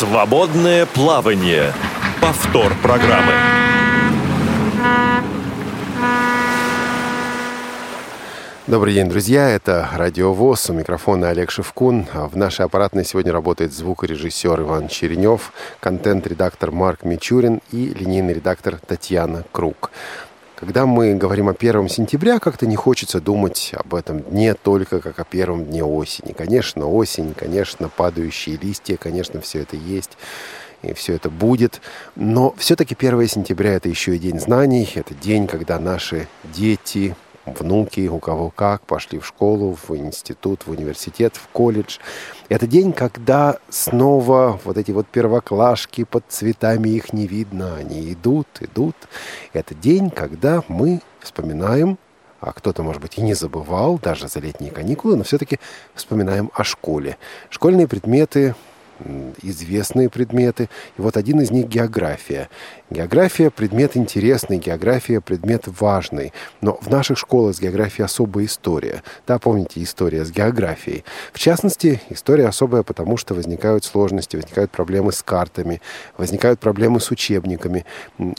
Свободное плавание. Повтор программы. Добрый день, друзья. Это Радио ВОЗ. У микрофона Олег Шевкун. В нашей аппаратной сегодня работает звукорежиссер Иван Черенев, контент-редактор Марк Мичурин и линейный редактор Татьяна Круг. Когда мы говорим о первом сентября, как-то не хочется думать об этом дне только как о первом дне осени. Конечно, осень, конечно, падающие листья, конечно, все это есть и все это будет. Но все-таки 1 сентября это еще и день знаний, это день, когда наши дети, внуки, у кого как, пошли в школу, в институт, в университет, в колледж. Это день, когда снова вот эти вот первоклашки под цветами их не видно, они идут, идут. Это день, когда мы вспоминаем а кто-то, может быть, и не забывал, даже за летние каникулы, но все-таки вспоминаем о школе. Школьные предметы известные предметы. И вот один из них география. География – предмет интересный, география – предмет важный. Но в наших школах с географией особая история. Да, помните, история с географией. В частности, история особая, потому что возникают сложности, возникают проблемы с картами, возникают проблемы с учебниками.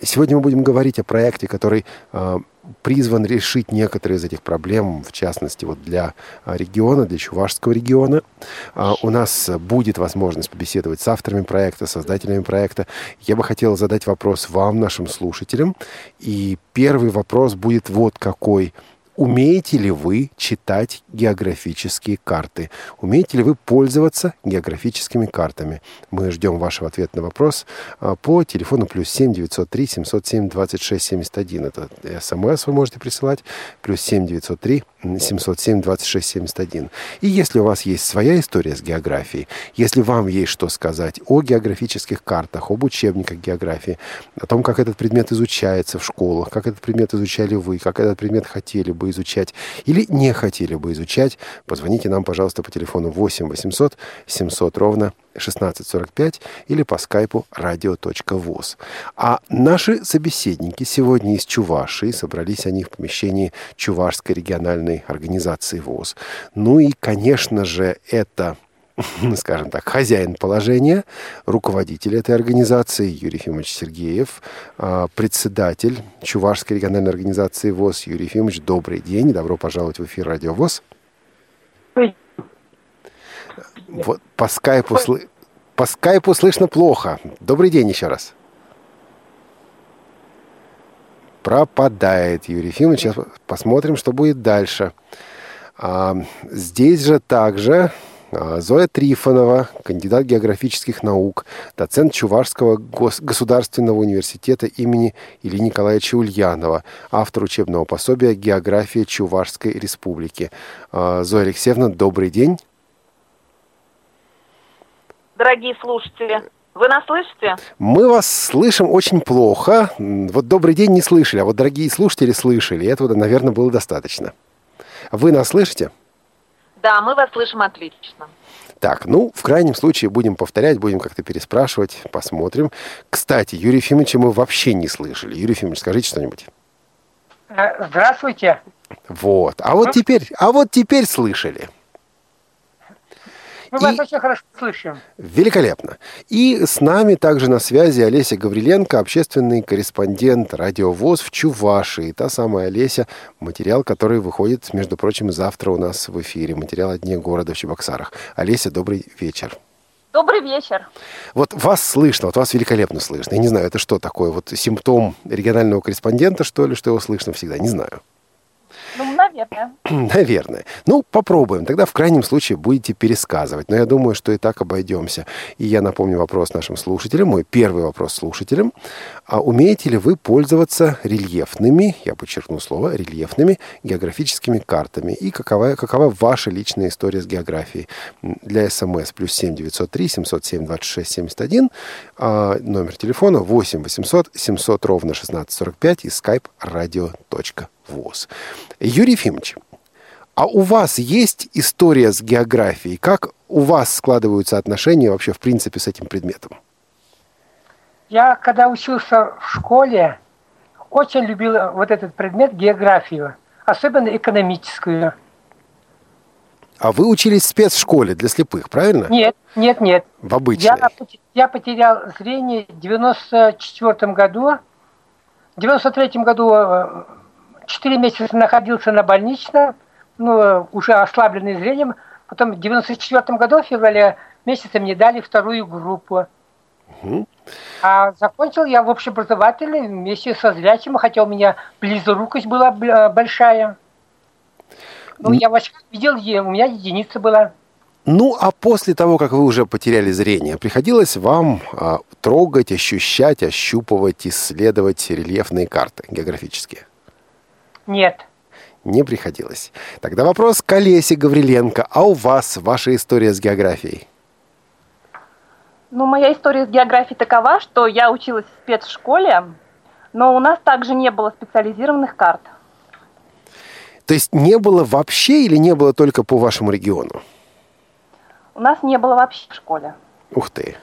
Сегодня мы будем говорить о проекте, который а, призван решить некоторые из этих проблем, в частности, вот для а, региона, для Чувашского региона. А, у нас будет возможность побеседовать с авторами проекта, создателями проекта. Я бы хотел задать вопрос вам, нашим слушателям. И первый вопрос будет вот какой – Умеете ли вы читать географические карты? Умеете ли вы пользоваться географическими картами? Мы ждем вашего ответа на вопрос а, по телефону плюс 7 903 707 26 71. Это смс вы можете присылать. Плюс 7 903 707 26 71. И если у вас есть своя история с географией, если вам есть что сказать о географических картах, об учебниках географии, о том, как этот предмет изучается в школах, как этот предмет изучали вы, как этот предмет хотели бы изучать или не хотели бы изучать, позвоните нам, пожалуйста, по телефону 8 800 700 ровно 1645 или по скайпу radio.voz. А наши собеседники сегодня из Чувашии, собрались они в помещении Чувашской региональной организации ВОЗ. Ну и, конечно же, это скажем так, хозяин положения, руководитель этой организации Юрий Ефимович Сергеев, а, председатель Чувашской региональной организации ВОЗ Юрий Ефимович. Добрый день, добро пожаловать в эфир Радио ВОЗ. Вот по скайпу, сл... по скайпу слышно плохо. Добрый день еще раз. Пропадает Юрий Ефимович. Сейчас посмотрим, что будет дальше. А, здесь же также а, Зоя Трифонова, кандидат географических наук, доцент Чувашского государственного университета имени Ильи Николаевича Ульянова, автор учебного пособия «География Чувашской республики». А, Зоя Алексеевна, добрый день дорогие слушатели. Вы нас слышите? Мы вас слышим очень плохо. Вот добрый день не слышали, а вот дорогие слушатели слышали. Этого, наверное, было достаточно. Вы нас слышите? Да, мы вас слышим отлично. Так, ну, в крайнем случае будем повторять, будем как-то переспрашивать, посмотрим. Кстати, Юрия Ефимовича мы вообще не слышали. Юрий Ефимович, скажите что-нибудь. Э, здравствуйте. Вот. А вот теперь, а вот теперь слышали. Мы и... вас очень хорошо слышим. Великолепно. И с нами также на связи Олеся Гавриленко, общественный корреспондент Радио ВОЗ в Чувашии. Та самая Олеся, материал, который выходит, между прочим, завтра у нас в эфире. Материал о дне города в Чебоксарах. Олеся, добрый вечер. Добрый вечер. Вот вас слышно, вот вас великолепно слышно. Я не знаю, это что такое? Вот симптом регионального корреспондента, что ли, что его слышно всегда? Не знаю. Ну, наверное. Наверное. Ну, попробуем. Тогда в крайнем случае будете пересказывать. Но я думаю, что и так обойдемся. И я напомню вопрос нашим слушателям. Мой первый вопрос слушателям. А умеете ли вы пользоваться рельефными, я подчеркну слово, рельефными географическими картами? И какова, какова ваша личная история с географией? Для СМС плюс 7 903 707 26 71. А номер телефона 8 800 700 ровно 1645 и skype radio.com ВОЗ. Юрий Ефимович, а у вас есть история с географией? Как у вас складываются отношения вообще, в принципе, с этим предметом? Я, когда учился в школе, очень любил вот этот предмет географию, особенно экономическую. А вы учились в спецшколе для слепых, правильно? Нет, нет, нет. В обычной. Я, я потерял зрение в 94 году. В 93 году э, 4 месяца находился на больничном, ну, уже ослабленный зрением. Потом в 94 году, в феврале месяце, мне дали вторую группу. А закончил я в общеобразовательной вместе со зрячим, хотя у меня близорукость была э, большая. Ну, я в очках видел, у меня единица была. Ну, а после того, как вы уже потеряли зрение, приходилось вам а, трогать, ощущать, ощупывать, исследовать рельефные карты географические? Нет. Не приходилось. Тогда вопрос к Олесе Гавриленко. А у вас ваша история с географией? Ну, моя история с географией такова, что я училась в спецшколе, но у нас также не было специализированных карт. То есть не было вообще или не было только по вашему региону? У нас не было вообще в школе. Ух ты.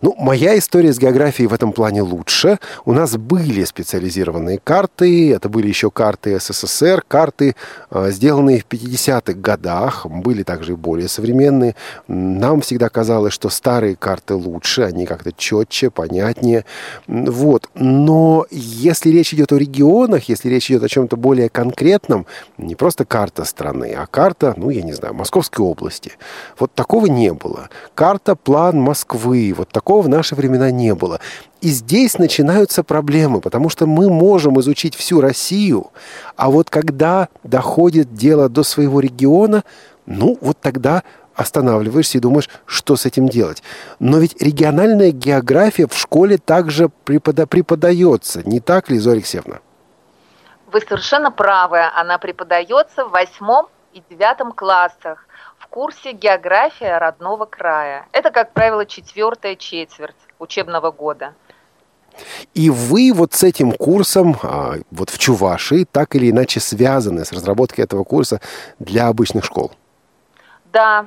Ну, моя история с географией в этом плане лучше. У нас были специализированные карты, это были еще карты СССР, карты, э, сделанные в 50-х годах, были также более современные. Нам всегда казалось, что старые карты лучше, они как-то четче, понятнее. Вот. Но если речь идет о регионах, если речь идет о чем-то более конкретном, не просто карта страны, а карта, ну, я не знаю, Московской области. Вот такого не было. Карта, план Москвы, вот такого в наши времена не было. И здесь начинаются проблемы, потому что мы можем изучить всю Россию, а вот когда доходит дело до своего региона, ну, вот тогда останавливаешься и думаешь, что с этим делать. Но ведь региональная география в школе также препода- преподается, не так ли, Зоя Алексеевна? Вы совершенно правы. Она преподается в восьмом и девятом классах курсе «География родного края». Это, как правило, четвертая четверть учебного года. И вы вот с этим курсом, а, вот в Чувашии, так или иначе связаны с разработкой этого курса для обычных школ. Да,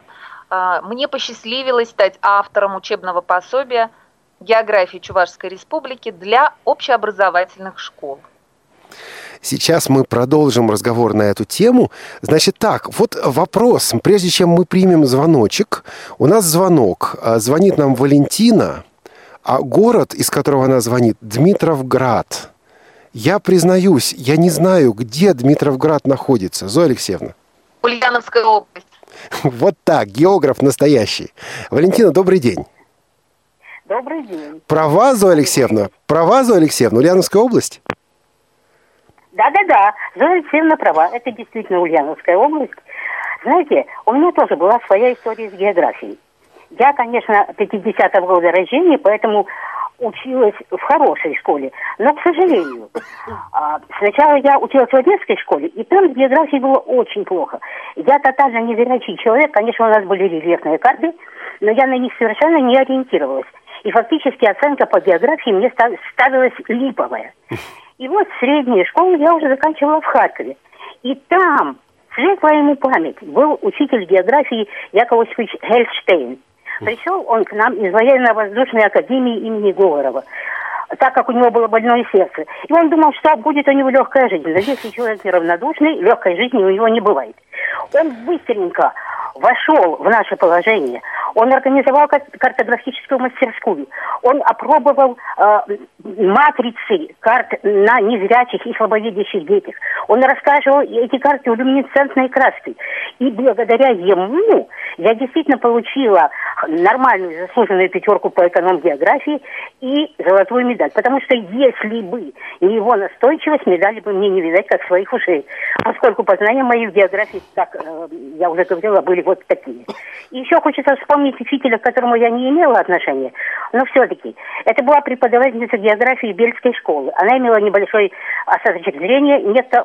а, мне посчастливилось стать автором учебного пособия «География Чувашской Республики» для общеобразовательных школ. Сейчас мы продолжим разговор на эту тему. Значит так, вот вопрос. Прежде чем мы примем звоночек, у нас звонок. А, Звонит нам Валентина, а город, из которого она звонит, Дмитровград. Я признаюсь, я не знаю, где Дмитровград находится. Зоя Алексеевна. Ульяновская область. Вот так, географ настоящий. Валентина, добрый день. Добрый день. Права, Зоя Алексеевна? Права, Зоя Алексеевна? Ульяновская область? Да-да-да, Зоя Алексеевна права. Это действительно Ульяновская область. Знаете, у меня тоже была своя история с географией. Я, конечно, 50-го года рождения, поэтому училась в хорошей школе. Но, к сожалению, а, сначала я училась в Одесской школе, и там с географией было очень плохо. Я тотально незрячий человек, конечно, у нас были рельефные карты, но я на них совершенно не ориентировалась. И фактически оценка по географии мне ста- ставилась липовая. И вот среднюю школу я уже заканчивала в Харькове. И там, светлая ему память, был учитель географии Яков Осипович Гельштейн. Пришел он к нам из военно-воздушной академии имени Говорова, так как у него было больное сердце. И он думал, что будет у него легкая жизнь. Но если человек неравнодушный, легкой жизни у него не бывает. Он быстренько вошел в наше положение. Он организовал кар- картографическую мастерскую. Он опробовал э, матрицы карт на незрячих и слабовидящих детях. Он рассказывал эти карты люминесцентной краской. И благодаря ему я действительно получила нормальную заслуженную пятерку по эконом-географии и золотую медаль. Потому что если бы не его настойчивость, медали бы мне не видать, как своих ушей. Поскольку познания мои в географии, так э, я уже говорила, были вот такие. И еще хочется вспомнить учителя, к которому я не имела отношения, но все-таки. Это была преподавательница географии Бельской школы. Она имела небольшой остаточек зрения, некто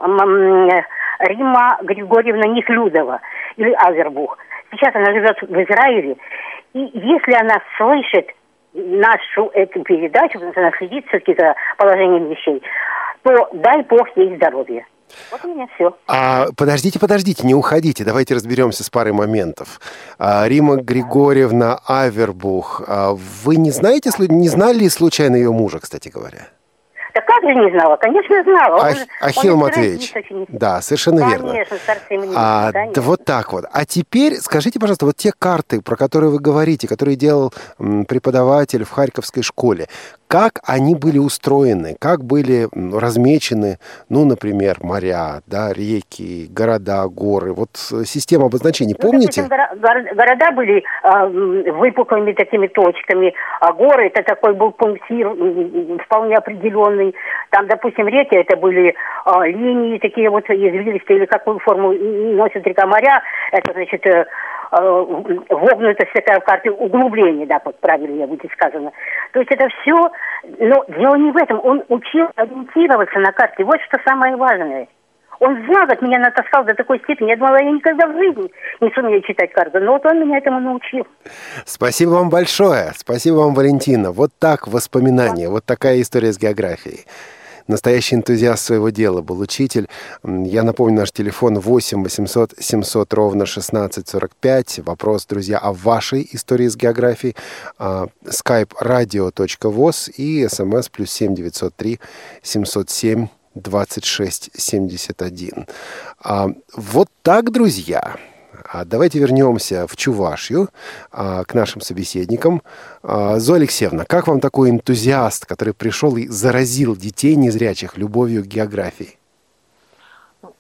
Рима Григорьевна Нехлюдова или Азербух. Сейчас она живет в Израиле. И если она слышит нашу эту передачу, потому что она следит все-таки за положением вещей, то дай Бог ей здоровья. Вот у меня все. А, подождите, подождите, не уходите. Давайте разберемся с парой моментов. А, Рима Григорьевна Авербух. а, вы не знаете, не знали ли случайно ее мужа, кстати говоря? Да как же не знала? Конечно, знала. Ах, Ахилл Матвеевич, да, совершенно верно. Конечно, а, да, вот так вот. А теперь скажите, пожалуйста, вот те карты, про которые вы говорите, которые делал преподаватель в Харьковской школе, как они были устроены, как были размечены, ну, например, моря, да, реки, города, горы, вот э, система обозначений, ну, помните? Допустим, города были э, выпуклыми такими точками, а горы это такой был пунктир вполне определенный. Там, допустим, реки это были э, линии такие вот извилистые, или какую форму носит река моря, это значит э, Э, вогнутость такая в карте углубление, да, вот правильнее будет сказано. То есть это все, но дело не в этом. Он учил ориентироваться на карте. Вот что самое важное. Он за год меня натаскал до такой степени. Я думала, я никогда в жизни не сумею читать карту. Но вот он меня этому научил. Спасибо вам большое. Спасибо вам, Валентина. Вот так воспоминания. Вот такая история с географией настоящий энтузиаст своего дела был учитель. Я напомню, наш телефон 8 800 700 ровно 1645. Вопрос, друзья, о вашей истории с географией. skype radio.voz и смс плюс 7 903 707 2671. Вот так, друзья. А давайте вернемся в Чувашью, а, к нашим собеседникам. А, Зоя Алексеевна, как вам такой энтузиаст, который пришел и заразил детей незрячих любовью к географии?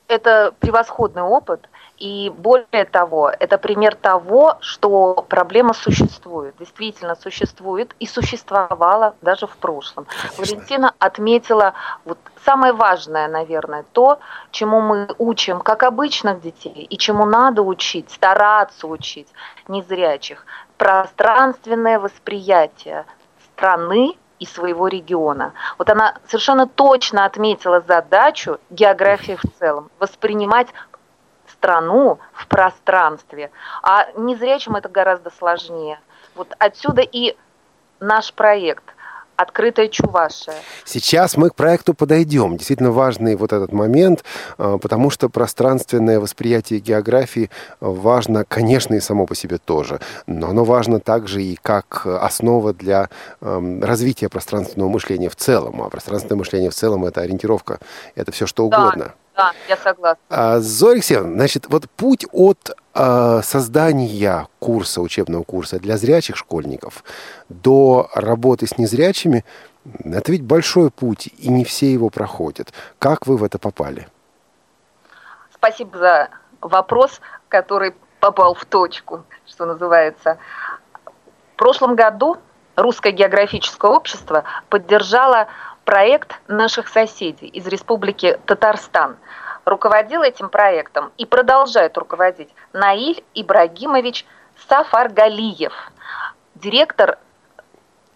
Это превосходный опыт. И более того, это пример того, что проблема существует, действительно существует и существовала даже в прошлом. Конечно. Валентина отметила вот самое важное, наверное, то, чему мы учим как обычных детей и чему надо учить, стараться учить незрячих. Пространственное восприятие страны и своего региона. Вот она совершенно точно отметила задачу географии в целом, воспринимать страну в пространстве, а незрячим это гораздо сложнее. Вот отсюда и наш проект открытая Чувашия. Сейчас мы к проекту подойдем. Действительно важный вот этот момент, а, потому что пространственное восприятие географии важно, конечно, и само по себе тоже, но оно важно также и как основа для развития пространственного мышления в целом. А пространственное мышление в целом – это ориентировка, это все что угодно. Да. Да, я согласна. А, Зоя Алексеевна, значит, вот путь от а, создания курса, учебного курса для зрячих школьников до работы с незрячими, это ведь большой путь, и не все его проходят. Как вы в это попали? Спасибо за вопрос, который попал в точку, что называется. В прошлом году Русское географическое общество поддержало проект наших соседей из Республики Татарстан. Руководил этим проектом и продолжает руководить Наиль Ибрагимович Сафаргалиев, директор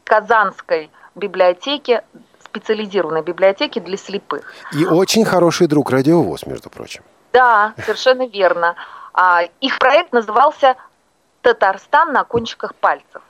Казанской библиотеки, специализированной библиотеки для слепых. И очень хороший друг радиовоз, между прочим. Да, совершенно верно. А, их проект назывался «Татарстан на кончиках пальцев»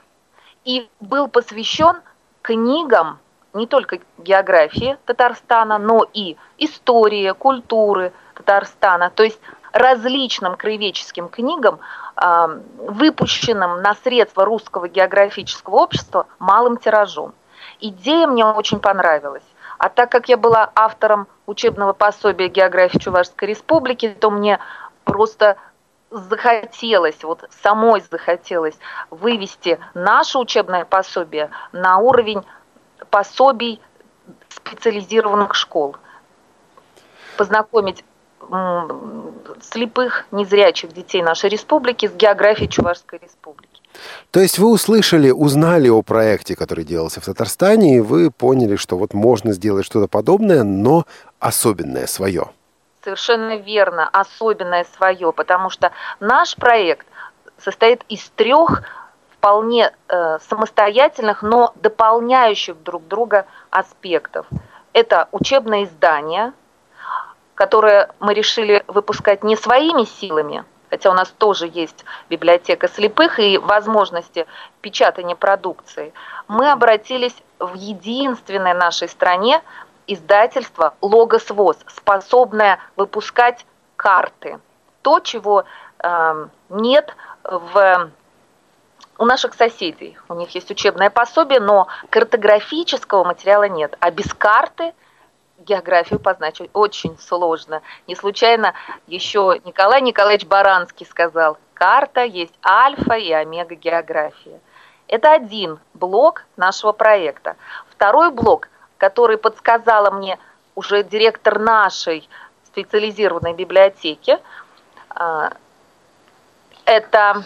и был посвящен книгам не только географии Татарстана, но и истории, культуры Татарстана, то есть различным краеведческим книгам, а, выпущенным на средства Русского географического общества малым тиражом. Идея мне очень понравилась. А так как я была автором учебного пособия географии Чувашской Республики, то мне просто захотелось, вот самой захотелось вывести наше учебное пособие на уровень пособий специализированных школ, познакомить слепых, незрячих детей нашей республики с географией Чувашской республики. То есть вы услышали, узнали о проекте, который делался в Татарстане, и вы поняли, что вот можно сделать что-то подобное, но особенное свое. Совершенно верно, особенное свое, потому что наш проект состоит из трех вполне э, самостоятельных, но дополняющих друг друга аспектов. Это учебное издание, которое мы решили выпускать не своими силами, хотя у нас тоже есть библиотека слепых и возможности печатания продукции. Мы обратились в единственной нашей стране издательство «Логос ВОЗ», способное выпускать карты. То, чего э, нет в у наших соседей. У них есть учебное пособие, но картографического материала нет. А без карты географию познать очень сложно. Не случайно еще Николай Николаевич Баранский сказал, карта есть альфа и омега география. Это один блок нашего проекта. Второй блок, который подсказала мне уже директор нашей специализированной библиотеки, а, это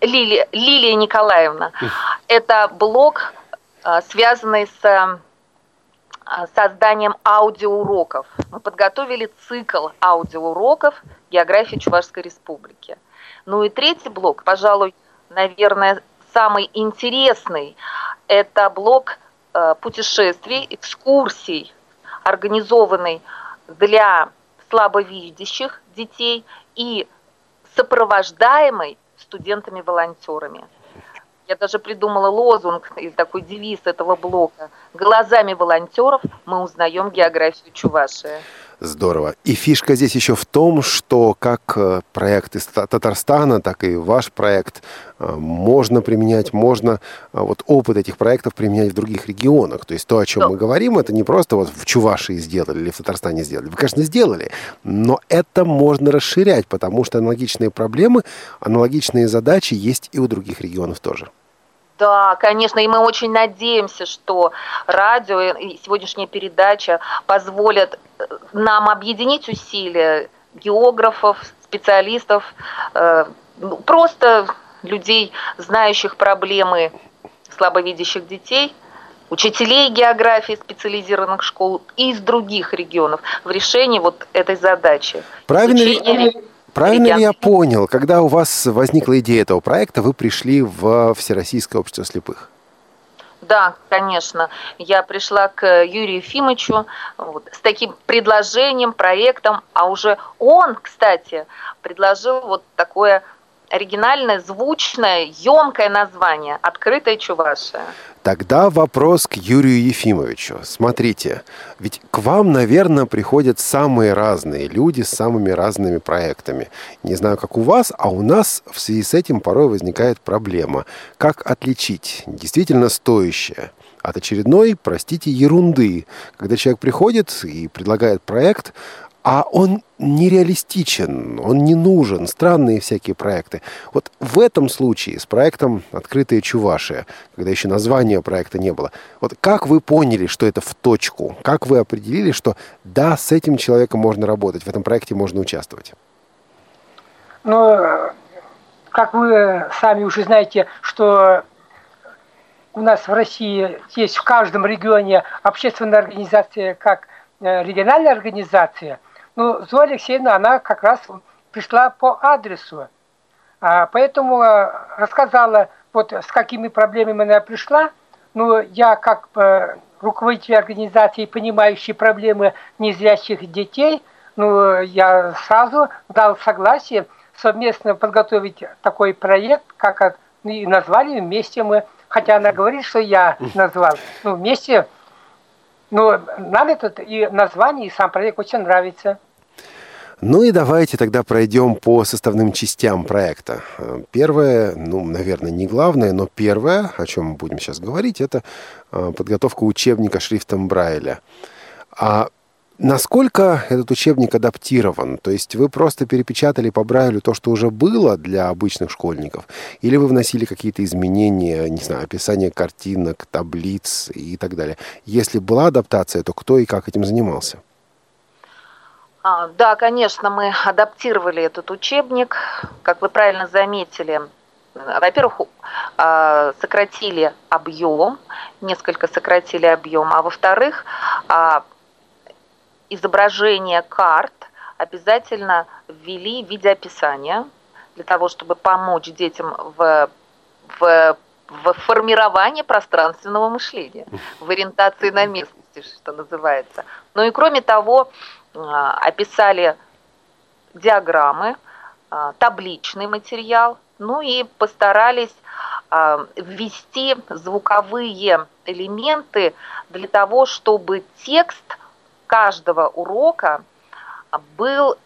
Лилия, Лилия Николаевна. Это блок, а, связанный с а, созданием аудиоуроков. Мы подготовили цикл аудиоуроков географии Чувашской Республики. Ну и третий блок, пожалуй, наверное, самый интересный, это блок а, путешествий, экскурсий, организованный для слабовидящих детей и сопровождаемый студентами-волонтерами. Я даже придумала лозунг и такой девиз этого блока. Глазами волонтеров мы узнаем географию Чувашии. Здорово. И фишка здесь еще в том, что как э, проект из Татарстана, так и ваш проект э, можно применять, можно э, вот опыт этих проектов применять в других регионах. То есть то, о чем да. мы говорим, это не просто вот в Чувашии сделали или в Татарстане сделали. Вы, конечно, сделали, но это можно расширять, потому что аналогичные проблемы, аналогичные задачи есть и у других регионов тоже. Да, конечно, и мы очень надеемся, что радио и сегодняшняя передача позволят э, нам объединить усилия географов, специалистов, э, ну, просто людей, знающих проблемы слабовидящих детей, учителей географии специализированных школ из других регионов в решении вот этой задачи. Правильно ли? Правильно ли я понял, когда у вас возникла идея этого проекта, вы пришли в Всероссийское общество слепых? Да, конечно. Я пришла к Юрию Ефимовичу вот, с таким предложением, проектом, а уже он, кстати, предложил вот такое оригинальное, звучное, емкое название «Открытая Чувашия». Тогда вопрос к Юрию Ефимовичу. Смотрите, ведь к вам, наверное, приходят самые разные люди с самыми разными проектами. Не знаю, как у вас, а у нас в связи с этим порой возникает проблема. Как отличить действительно стоящее от очередной, простите, ерунды? Когда человек приходит и предлагает проект, а он нереалистичен, он не нужен, странные всякие проекты. Вот в этом случае с проектом «Открытые Чувашия», когда еще названия проекта не было, вот как вы поняли, что это в точку? Как вы определили, что да, с этим человеком можно работать, в этом проекте можно участвовать? Ну, как вы сами уже знаете, что у нас в России есть в каждом регионе общественная организация как э, региональная организация – ну, Зоя Алексеевна, она как раз пришла по адресу. А, поэтому а, рассказала, вот с какими проблемами она пришла. Ну, я как э, руководитель организации, понимающий проблемы незрячих детей, ну, я сразу дал согласие совместно подготовить такой проект, как и назвали вместе мы, хотя она говорит, что я назвал, ну, вместе, ну, нам это и название, и сам проект очень нравится. Ну и давайте тогда пройдем по составным частям проекта. Первое, ну, наверное, не главное, но первое, о чем мы будем сейчас говорить, это а, подготовка учебника шрифтом Брайля. А Насколько этот учебник адаптирован? То есть вы просто перепечатали по Брайлю то, что уже было для обычных школьников? Или вы вносили какие-то изменения, не знаю, описание картинок, таблиц и так далее? Если была адаптация, то кто и как этим занимался? А, да, конечно, мы адаптировали этот учебник. Как вы правильно заметили, во-первых, а, сократили объем, несколько сократили объем, а во-вторых, а, изображение карт обязательно ввели в виде описания для того, чтобы помочь детям в, в, в формировании пространственного мышления, в ориентации на местности, что называется. Ну и кроме того, описали диаграммы, а, табличный материал, ну и постарались а, ввести звуковые элементы для того, чтобы текст каждого урока был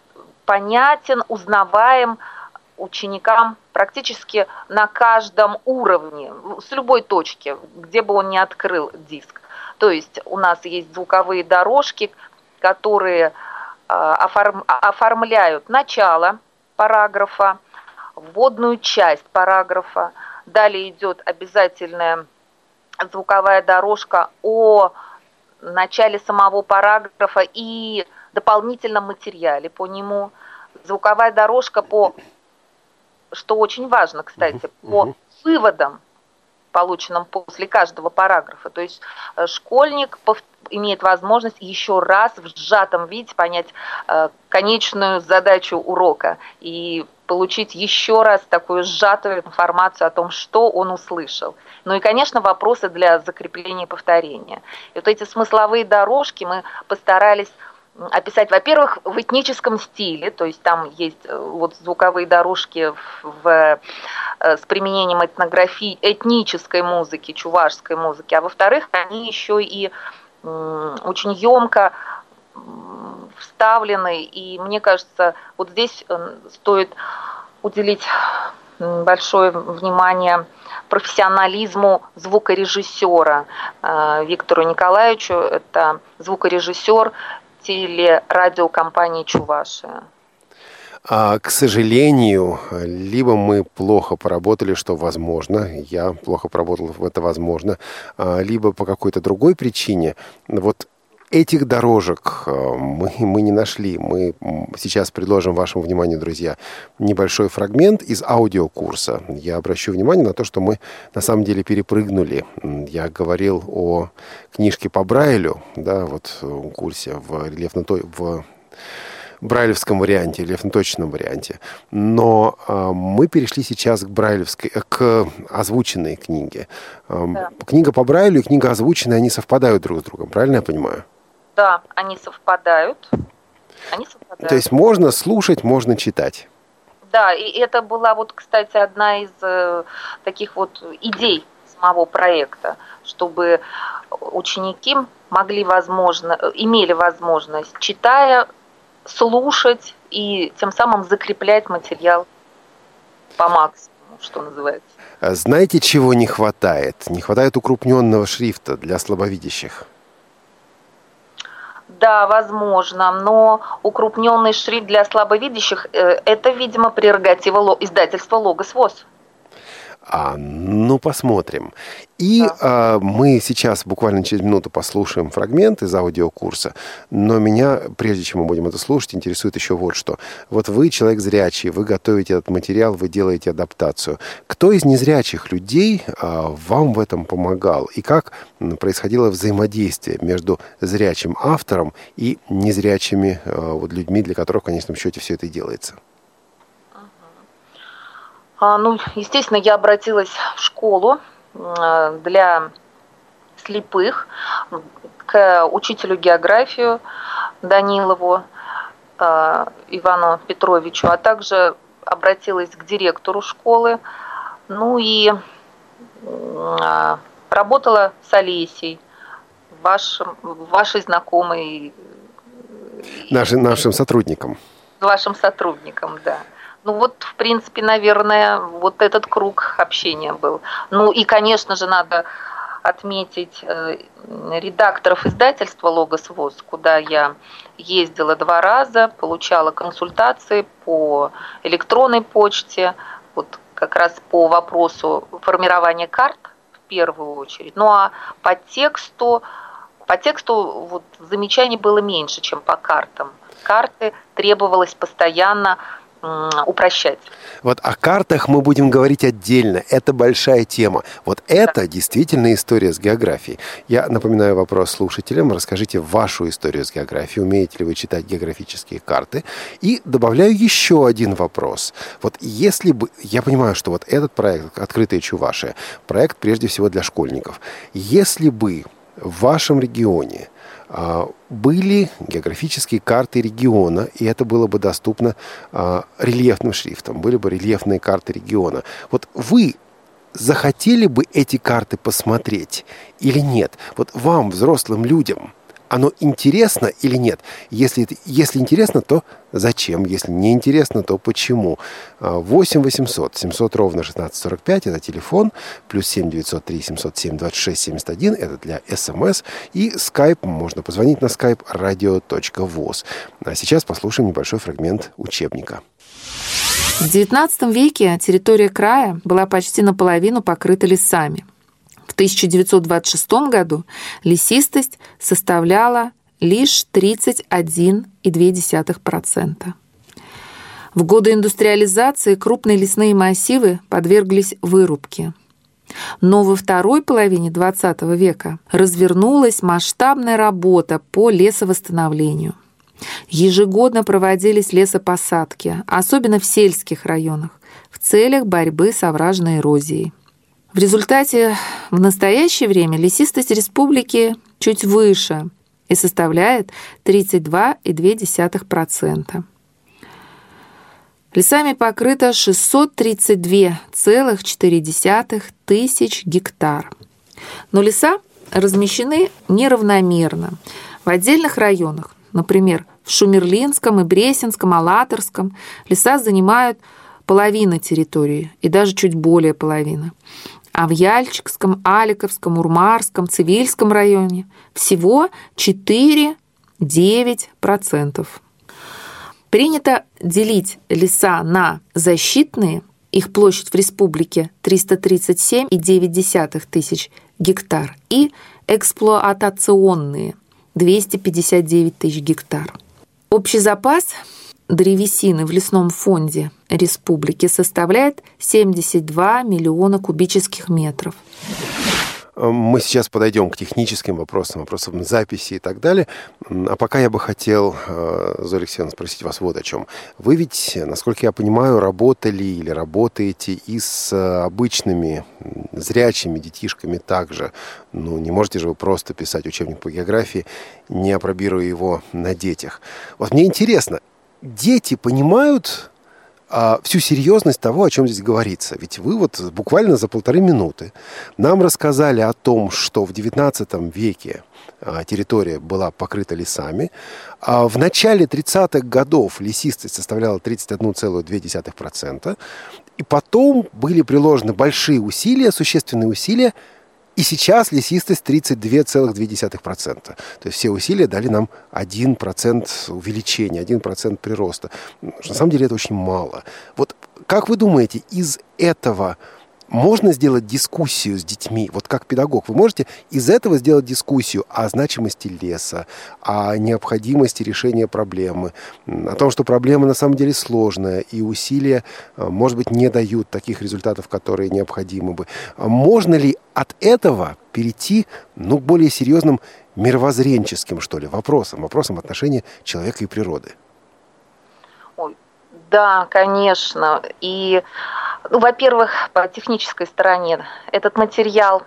понятен, узнаваем ученикам практически на каждом уровне, с любой точки, где бы он ни открыл диск. То есть у нас есть звуковые дорожки, которые оформ, оформляют начало параграфа, вводную часть параграфа, далее идет обязательная звуковая дорожка о начале самого параграфа и дополнительном материале по нему, звуковая дорожка по, что очень важно, кстати, по выводам, полученным после каждого параграфа. То есть э, школьник имеет возможность еще раз в сжатом виде понять э, конечную задачу урока и получить еще раз такую сжатую информацию о том, что он услышал. Ну и, конечно, вопросы для закрепления и повторения. И вот эти смысловые дорожки мы постарались описать, во-первых, в этническом стиле, то есть там есть э, вот звуковые дорожки в, э, с применением этнографии, этнической музыки, чувашской музыки, а во-вторых, они еще и очень емко вставлены, и мне кажется, вот здесь э, стоит уделить большое внимание профессионализму звукорежиссера. Виктору Николаевичу. Это звукорежиссер телерадиокомпании «Чувашия». А, к сожалению, либо мы плохо поработали, что возможно, я плохо поработал, это возможно, а, либо по какой-то другой причине. Вот Этих дорожек э, мы, мы не нашли. Мы сейчас предложим вашему вниманию, друзья, небольшой фрагмент из аудиокурса. Я обращу внимание на то, что мы на самом деле перепрыгнули. Я говорил о книжке по Брайлю, да, вот э, в курсе в рельефно в брайлевском варианте, рельефно-точном варианте. Но э, мы перешли сейчас к брайлевской, э, к озвученной книге. Э, да. Книга по Брайлю и книга озвученная, они совпадают друг с другом, правильно я понимаю? Да, они совпадают. Они совпадают. То есть можно слушать, можно читать. Да, и это была вот, кстати, одна из э, таких вот идей самого проекта, чтобы ученики могли возможно, имели возможность, читая, слушать и тем самым закреплять материал по максимуму, что называется. Знаете, чего не хватает? Не хватает укрупненного шрифта для слабовидящих. Да, возможно, но укрупненный шрифт для слабовидящих э, – это, видимо, прерогатива издательства «Логос ВОЗ». А, ну, посмотрим. И да. а, мы сейчас буквально через минуту послушаем фрагмент из аудиокурса. Но меня, прежде чем мы будем это слушать, интересует еще вот что. Вот вы человек зрячий, вы готовите этот материал, вы делаете адаптацию. Кто из незрячих людей а, вам в этом помогал? И как происходило взаимодействие между зрячим автором и незрячими а, вот, людьми, для которых в конечном счете все это делается? А, ну, естественно, я обратилась в школу для слепых к учителю географию Данилову а, Ивану Петровичу, а также обратилась к директору школы, ну и а, работала с Олесей, вашим, вашей знакомой. Нашим, нашим сотрудникам. Вашим сотрудникам, да. Ну вот, в принципе, наверное, вот этот круг общения был. Ну и, конечно же, надо отметить э, редакторов издательства «Логос ВОЗ», куда я ездила два раза, получала консультации по электронной почте, вот как раз по вопросу формирования карт в первую очередь. Ну а по тексту, по тексту вот, замечаний было меньше, чем по картам. Карты требовалось постоянно упрощать. Вот о картах мы будем говорить отдельно. Это большая тема. Вот это да. действительно история с географией. Я напоминаю вопрос слушателям. Расскажите вашу историю с географией. Умеете ли вы читать географические карты? И добавляю еще один вопрос. Вот если бы... Я понимаю, что вот этот проект «Открытые Чувашия» проект прежде всего для школьников. Если бы в вашем регионе были географические карты региона, и это было бы доступно а, рельефным шрифтом, были бы рельефные карты региона. Вот вы захотели бы эти карты посмотреть или нет? Вот вам, взрослым людям, оно интересно или нет? Если, если интересно, то зачем? Если не интересно, то почему? 8 800 700 ровно 1645 – это телефон, плюс 7 903 707 26 71 – это для СМС, и скайп, можно позвонить на скайп radio.voz. А сейчас послушаем небольшой фрагмент учебника. В XIX веке территория края была почти наполовину покрыта лесами. В 1926 году лесистость составляла лишь 31,2%. В годы индустриализации крупные лесные массивы подверглись вырубке. Но во второй половине XX века развернулась масштабная работа по лесовосстановлению. Ежегодно проводились лесопосадки, особенно в сельских районах, в целях борьбы с овражной эрозией. В результате в настоящее время лесистость республики чуть выше и составляет 32,2%. Лесами покрыто 632,4 тысяч гектар. Но леса размещены неравномерно. В отдельных районах, например, в Шумерлинском и Бресенском, Алаторском, леса занимают половину территории и даже чуть более половины а в Яльчикском, Аликовском, Урмарском, Цивильском районе всего 4-9%. Принято делить леса на защитные, их площадь в республике 337,9 тысяч гектар, и эксплуатационные 259 тысяч гектар. Общий запас древесины в лесном фонде республики составляет 72 миллиона кубических метров. Мы сейчас подойдем к техническим вопросам, вопросам записи и так далее. А пока я бы хотел, э, Зоя Алексеевна, спросить вас вот о чем. Вы ведь, насколько я понимаю, работали или работаете и с обычными зрячими детишками также. Ну, не можете же вы просто писать учебник по географии, не опробируя его на детях. Вот мне интересно, дети понимают а, всю серьезность того, о чем здесь говорится. Ведь вы вот буквально за полторы минуты нам рассказали о том, что в XIX веке а, территория была покрыта лесами. А в начале 30-х годов лесистость составляла 31,2%. И потом были приложены большие усилия, существенные усилия и сейчас лесистость 32,2%. То есть все усилия дали нам 1% увеличения, 1% прироста. На самом деле это очень мало. Вот как вы думаете, из этого можно сделать дискуссию с детьми, вот как педагог, вы можете из этого сделать дискуссию о значимости леса, о необходимости решения проблемы, о том, что проблема на самом деле сложная, и усилия, э, может быть, не дают таких результатов, которые необходимы бы. Можно ли от этого перейти ну, к более серьезным мировоззренческим, что ли, вопросам, вопросам отношения человека и природы? Ой, да, конечно. И ну, во-первых, по технической стороне этот материал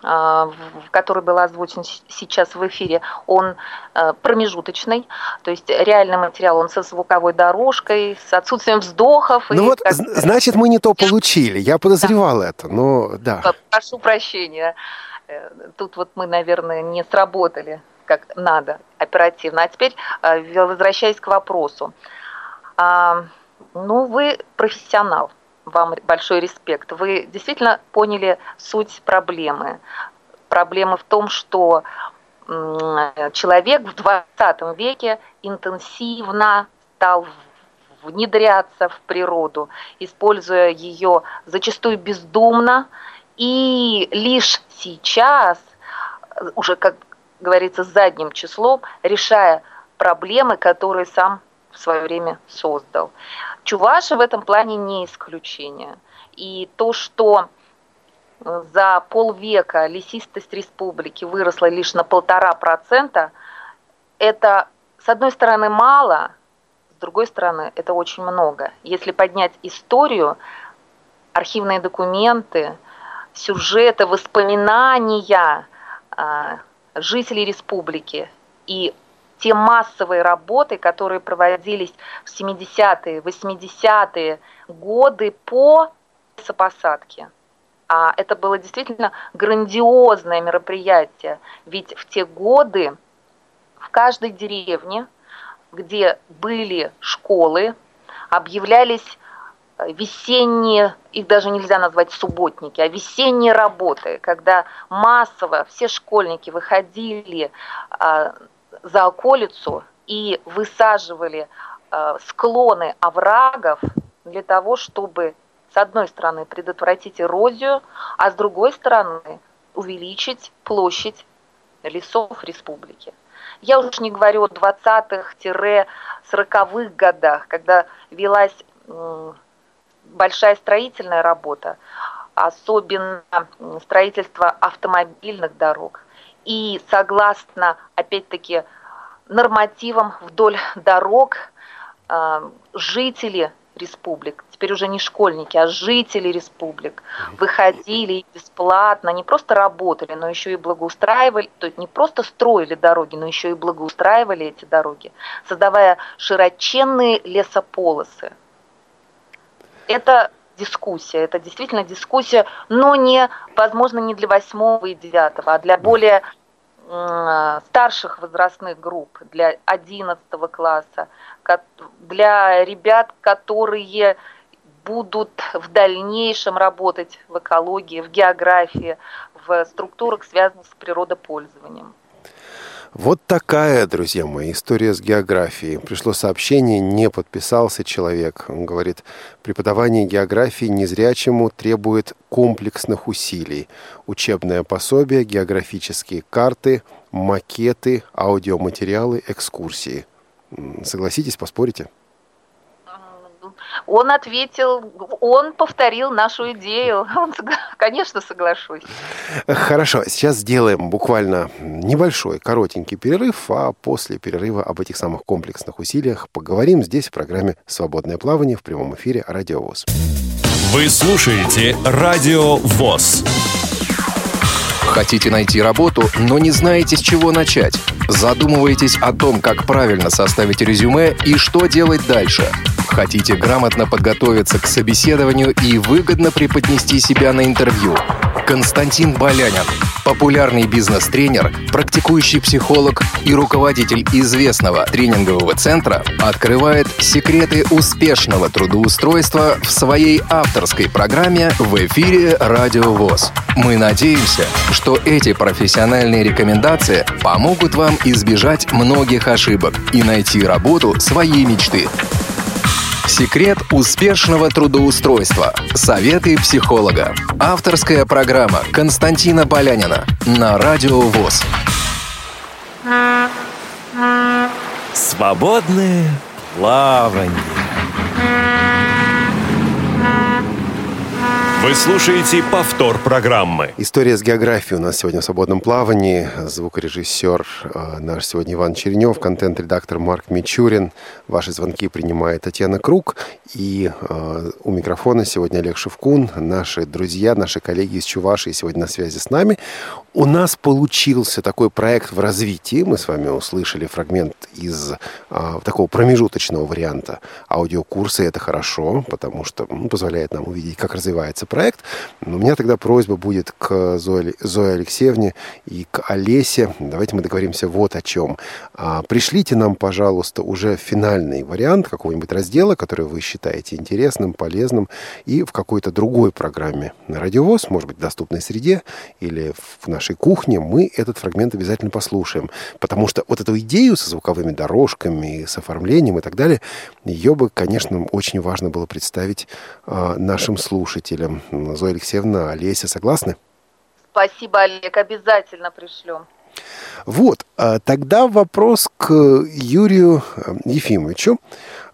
который был озвучен сейчас в эфире, он а, промежуточный, то есть реальный материал, он со звуковой дорожкой, с отсутствием вздохов. Ну вот, как... значит, мы не то получили, я подозревал да. это, но да. Прошу прощения, э, тут вот мы, наверное, не сработали как надо оперативно. А теперь, э, возвращаясь к вопросу. Ну, вы профессионал, вам большой респект. Вы действительно поняли суть проблемы. Проблема в том, что человек в 20 веке интенсивно стал внедряться в природу, используя ее зачастую бездумно, и лишь сейчас, уже, как говорится, задним числом, решая проблемы, которые сам в свое время создал. Чуваши в этом плане не исключение. И то, что э, за полвека лесистость республики выросла лишь на полтора процента, это, с одной стороны, мало, с другой стороны, это очень много. Если поднять историю, архивные документы, сюжеты, воспоминания э, жителей республики и те массовые работы, которые проводились в 70-е, 80-е годы по лесопосадке. А это было действительно грандиозное мероприятие, ведь в те годы в каждой деревне, где были школы, объявлялись э, весенние, их даже нельзя назвать субботники, а весенние работы, когда массово все школьники выходили а, за околицу и высаживали а, склоны оврагов для того, чтобы с одной стороны предотвратить эрозию, а с другой стороны увеличить площадь лесов республики. Я уж не говорю о 20-40-х годах, когда велась большая строительная работа, особенно строительство автомобильных дорог. И согласно, опять-таки, нормативам вдоль дорог, а, жители республик, теперь уже не школьники, а жители республик, выходили бесплатно, не просто работали, но еще и благоустраивали, то есть не просто строили дороги, но еще и благоустраивали эти дороги, создавая широченные лесополосы. Это дискуссия, это действительно дискуссия, но не, возможно, не для восьмого и девятого, а для более старших возрастных групп, для 11 класса, для ребят, которые будут в дальнейшем работать в экологии, в географии, в структурах, связанных с природопользованием. Вот такая, друзья мои, история с географией. Пришло сообщение, не подписался человек. Он говорит, преподавание географии незрячему требует комплексных усилий. Учебное пособие, географические карты, макеты, аудиоматериалы, экскурсии. Согласитесь, поспорите? Он ответил, он повторил нашу идею. Он, конечно, соглашусь. Хорошо, сейчас сделаем буквально небольшой, коротенький перерыв, а после перерыва об этих самых комплексных усилиях поговорим здесь в программе «Свободное плавание» в прямом эфире «Радио ВОЗ». Вы слушаете «Радио ВОЗ». Хотите найти работу, но не знаете, с чего начать? Задумываетесь о том, как правильно составить резюме и что делать дальше? Хотите грамотно подготовиться к собеседованию и выгодно преподнести себя на интервью? Константин Болянин, популярный бизнес-тренер, практикующий психолог и руководитель известного тренингового центра, открывает секреты успешного трудоустройства в своей авторской программе в эфире «Радио ВОЗ». Мы надеемся, что эти профессиональные рекомендации помогут вам избежать многих ошибок и найти работу своей мечты. Секрет успешного трудоустройства. Советы психолога. Авторская программа Константина Полянина на Радио ВОЗ. Свободное плавание. Вы слушаете повтор программы. История с географией у нас сегодня в свободном плавании. Звукорежиссер э, наш сегодня Иван Чернев, контент-редактор Марк Мичурин. Ваши звонки принимает Татьяна Круг. И э, у микрофона сегодня Олег Шевкун. Наши друзья, наши коллеги из Чувашии сегодня на связи с нами. У нас получился такой проект в развитии. Мы с вами услышали фрагмент из э, такого промежуточного варианта аудиокурса. И это хорошо, потому что ну, позволяет нам увидеть, как развивается проект. Но у меня тогда просьба будет к Зое, Зое Алексеевне и к Олесе. Давайте мы договоримся вот о чем. А, пришлите нам, пожалуйста, уже финальный вариант какого-нибудь раздела, который вы считаете интересным, полезным, и в какой-то другой программе на радиовоз, может быть, в доступной среде или в нашей кухне, мы этот фрагмент обязательно послушаем. Потому что вот эту идею со звуковыми дорожками, с оформлением и так далее, ее бы, конечно, очень важно было представить э, нашим слушателям. Зоя Алексеевна, Олеся, согласны? Спасибо, Олег, обязательно пришлем. Вот, а тогда вопрос к Юрию э, Ефимовичу.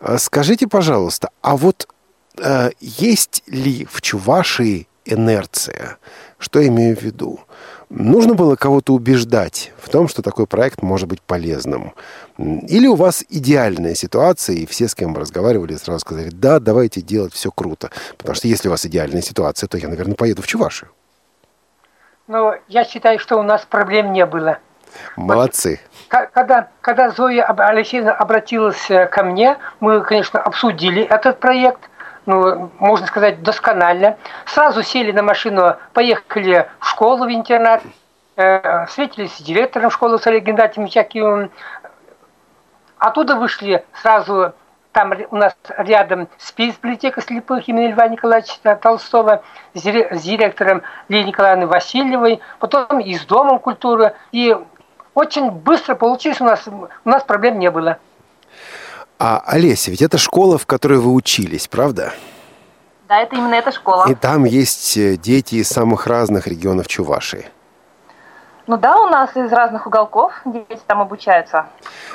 А скажите, пожалуйста, а вот э, есть ли в Чувашии инерция? Что я имею в виду? Нужно было кого-то убеждать в том, что такой проект может быть полезным. Или у вас идеальная ситуация, и все, с кем мы разговаривали, сразу сказали, да, давайте делать все круто. Потому что если у вас идеальная ситуация, то я, наверное, поеду в Чувашию. Ну, я считаю, что у нас проблем не было. Молодцы. Когда, когда Зоя Алексеевна обратилась э, ко мне, мы, конечно, обсудили этот проект, ну, можно сказать, досконально. Сразу сели на машину, поехали в школу, в интернат, э, встретились с директором школы с Олегом Геннадьевичем Оттуда вышли сразу, там у нас рядом спец библиотека слепых имени Льва Николаевича Толстого с директором Лилией Николаевной Васильевой, потом и с Домом культуры. И очень быстро получилось у нас, у нас проблем не было. А, Олеся, ведь это школа, в которой вы учились, правда? Да, это именно эта школа. И там есть э, дети из самых разных регионов Чувашии. Ну да, у нас из разных уголков дети там обучаются.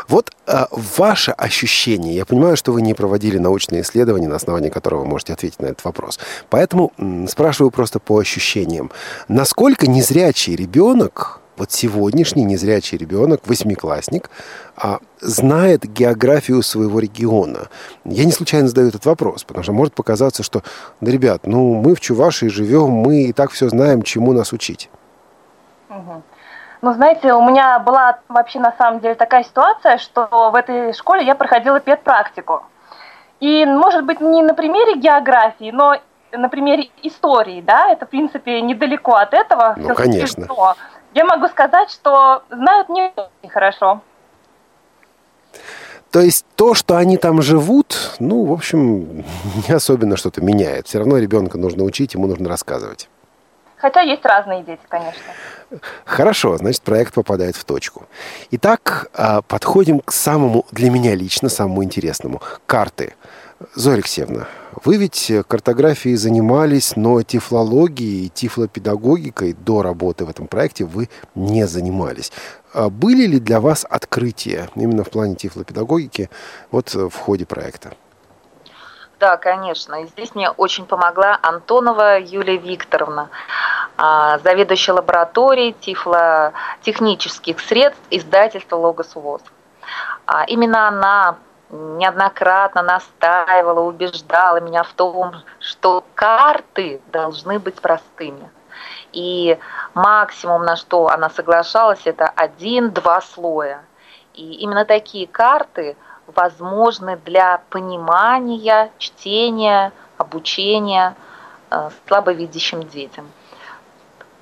Вот а, ваше ощущение, я понимаю, что вы не проводили научные исследования, на основании которого вы можете ответить на этот вопрос. Поэтому м, спрашиваю просто по ощущениям. Насколько незрячий ребенок, вот сегодняшний незрячий ребенок, восьмиклассник, а, знает географию своего региона? Я не случайно задаю этот вопрос, потому что может показаться, что, да, ребят, ну мы в Чувашии живем, мы и так все знаем, чему нас учить. Угу. Ну, знаете, у меня была вообще на самом деле такая ситуация, что в этой школе я проходила педпрактику. И, может быть, не на примере географии, но на примере истории, да, это, в принципе, недалеко от этого. Ну, конечно. Но я могу сказать, что знают не очень хорошо. То есть то, что они там живут, ну, в общем, не особенно что-то меняет. Все равно ребенка нужно учить, ему нужно рассказывать. Хотя есть разные дети, конечно. Хорошо, значит, проект попадает в точку. Итак, а, подходим к самому, для меня лично, самому интересному. Карты. Зоя Алексеевна, вы ведь картографией занимались, но тифлологией и тифлопедагогикой до работы в этом проекте вы не занимались. А были ли для вас открытия именно в плане тифлопедагогики вот в ходе проекта? Да, конечно. Здесь мне очень помогла Антонова Юлия Викторовна, а, заведующая лабораторией тифлотехнических средств издательства «Логос ВОЗ». А, именно она неоднократно настаивала, убеждала меня в том, что карты должны быть простыми. И максимум, на что она соглашалась, это один-два слоя. И именно такие карты – возможны для понимания, чтения, обучения э, слабовидящим детям,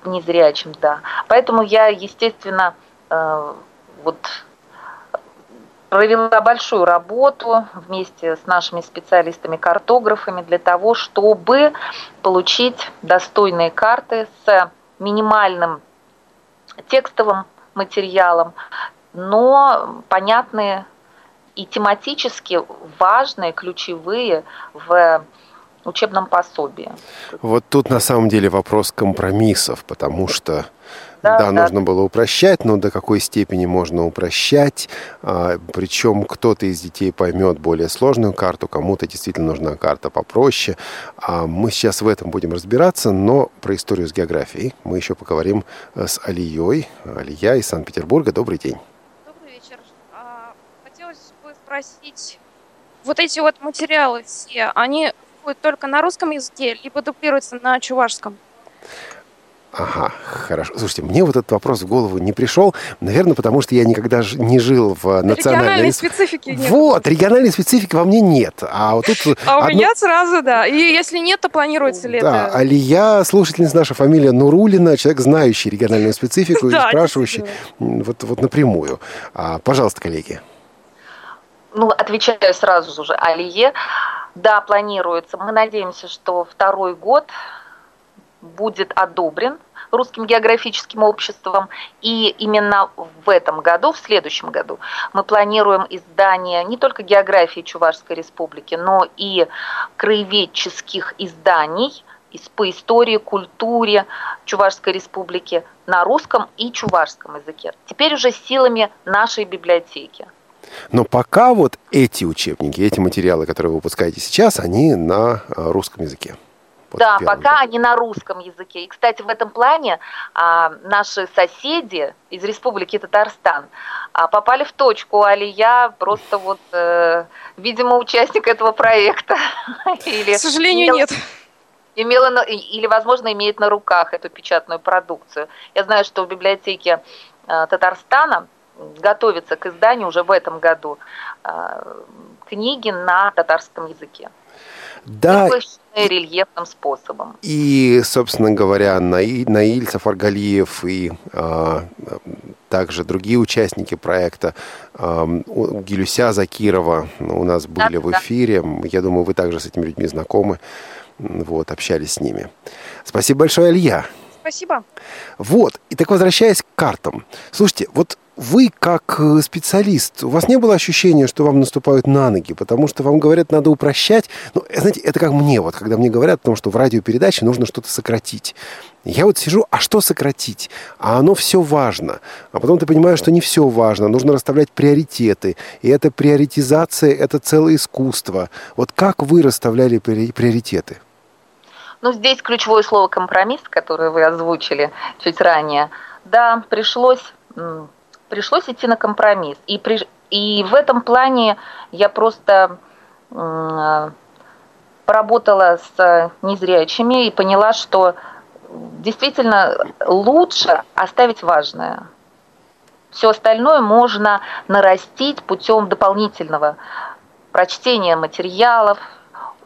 незрячим, да. Поэтому я, естественно, э, вот провела большую работу вместе с нашими специалистами-картографами для того, чтобы получить достойные карты с минимальным текстовым материалом, но понятные и тематически важные, ключевые в учебном пособии. Вот тут на самом деле вопрос компромиссов, потому что да, да, да, нужно было упрощать, но до какой степени можно упрощать. А, причем кто-то из детей поймет более сложную карту, кому-то действительно нужна карта попроще. А мы сейчас в этом будем разбираться, но про историю с географией мы еще поговорим э, с Алией. Алия из Санкт-Петербурга. Добрый день спросить, вот эти вот материалы все, они будут только на русском языке, либо дублируются на чувашском? Ага, хорошо. Слушайте, мне вот этот вопрос в голову не пришел, наверное, потому что я никогда не жил в национальной... Региональной специфики нет. Вот, региональной специфики во мне нет. А вот тут... А у одно... меня сразу, да. И если нет, то планируется ли да, это? Да, Алия, слушательница наша фамилия Нурулина, человек, знающий региональную специфику и спрашивающий вот, вот напрямую. А, пожалуйста, коллеги ну, отвечаю сразу же Алие, да, планируется. Мы надеемся, что второй год будет одобрен Русским географическим обществом. И именно в этом году, в следующем году, мы планируем издание не только географии Чувашской республики, но и краеведческих изданий по истории, культуре Чувашской республики на русском и чувашском языке. Теперь уже силами нашей библиотеки. Но пока вот эти учебники, эти материалы, которые вы выпускаете сейчас, они на э, русском языке. Вот да, пока они на русском языке. И, кстати, в этом плане а, наши соседи из Республики Татарстан а, попали в точку. Алия просто вот, э, видимо, участник этого проекта. или К сожалению, имел, нет. Имела на, или, возможно, имеет на руках эту печатную продукцию. Я знаю, что в библиотеке э, Татарстана готовится к изданию уже в этом году а, книги на татарском языке. Да. И рельефным способом. И, собственно говоря, Наиль, Наиль Сафаргалиев и э, также другие участники проекта. Гилюся Закирова у нас были да, в эфире. Да. Я думаю, вы также с этими людьми знакомы. Вот, общались с ними. Спасибо большое, Илья. Спасибо. Вот. И так возвращаясь к картам. Слушайте, вот вы как э, специалист, у вас не было ощущения, что вам наступают на ноги, потому что вам говорят, надо упрощать. Ну, э, знаете, это как мне, вот, когда мне говорят о том, что в радиопередаче нужно что-то сократить. Я вот сижу, а что сократить? А оно все важно. А потом ты понимаешь, что не все важно. Нужно расставлять приоритеты. И эта приоритизация – это целое искусство. Вот как вы расставляли приоритеты? Ну, здесь ключевое слово «компромисс», которое вы озвучили чуть ранее. Да, пришлось пришлось идти на компромисс. И, при, и в этом плане я просто поработала с незрячими и поняла, что действительно лучше оставить важное. Все остальное можно нарастить путем дополнительного прочтения материалов,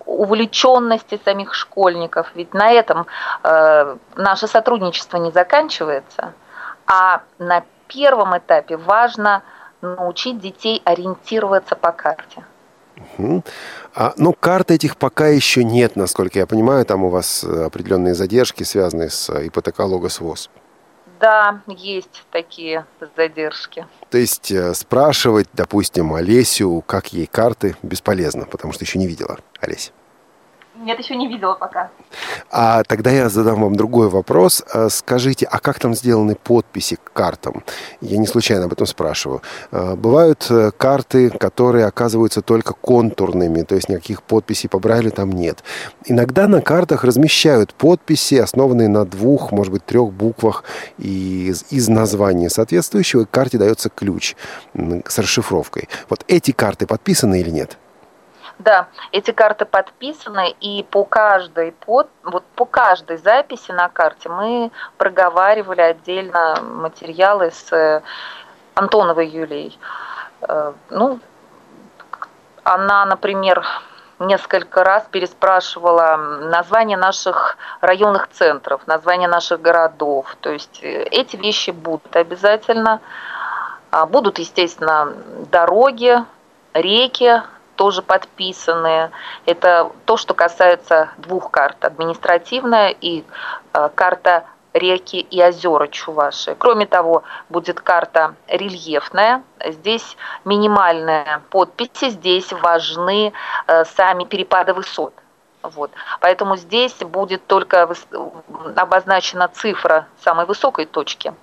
увлеченности самих школьников. Ведь на этом э, наше сотрудничество не заканчивается, а на первом этапе важно научить детей ориентироваться по карте. Угу. А, ну, карт этих пока еще нет, насколько я понимаю. Там у вас э, определенные задержки, связанные с э, ипотекологос ВОЗ. Да, есть такие задержки. То есть э, спрашивать, допустим, Олесю, как ей карты, бесполезно, потому что еще не видела Олесь. Нет, еще не видела пока. А тогда я задам вам другой вопрос. А, скажите, а как там сделаны подписи к картам? Я не случайно об этом спрашиваю. А, бывают э, карты, которые оказываются только контурными, то есть никаких подписей по Брайлю там нет. Иногда на картах размещают подписи, основанные на двух, может быть, трех буквах из, из названия соответствующего, и карте дается ключ с расшифровкой. Вот эти карты подписаны или нет? Да, эти карты подписаны, и по каждой, под, вот по каждой записи на карте мы проговаривали отдельно материалы с э, Антоновой Юлией. Э, ну, она, например, несколько раз переспрашивала название наших районных центров, название наших городов. То есть э, эти вещи будут обязательно. А, будут, естественно, дороги, реки, тоже подписаны. Это то, что касается двух карт, административная и э, карта реки и озера Чуваши. Кроме того, будет карта рельефная. Здесь минимальные подписи, здесь важны э, сами перепады высот. Вот. Поэтому здесь будет только обозначена цифра самой высокой точки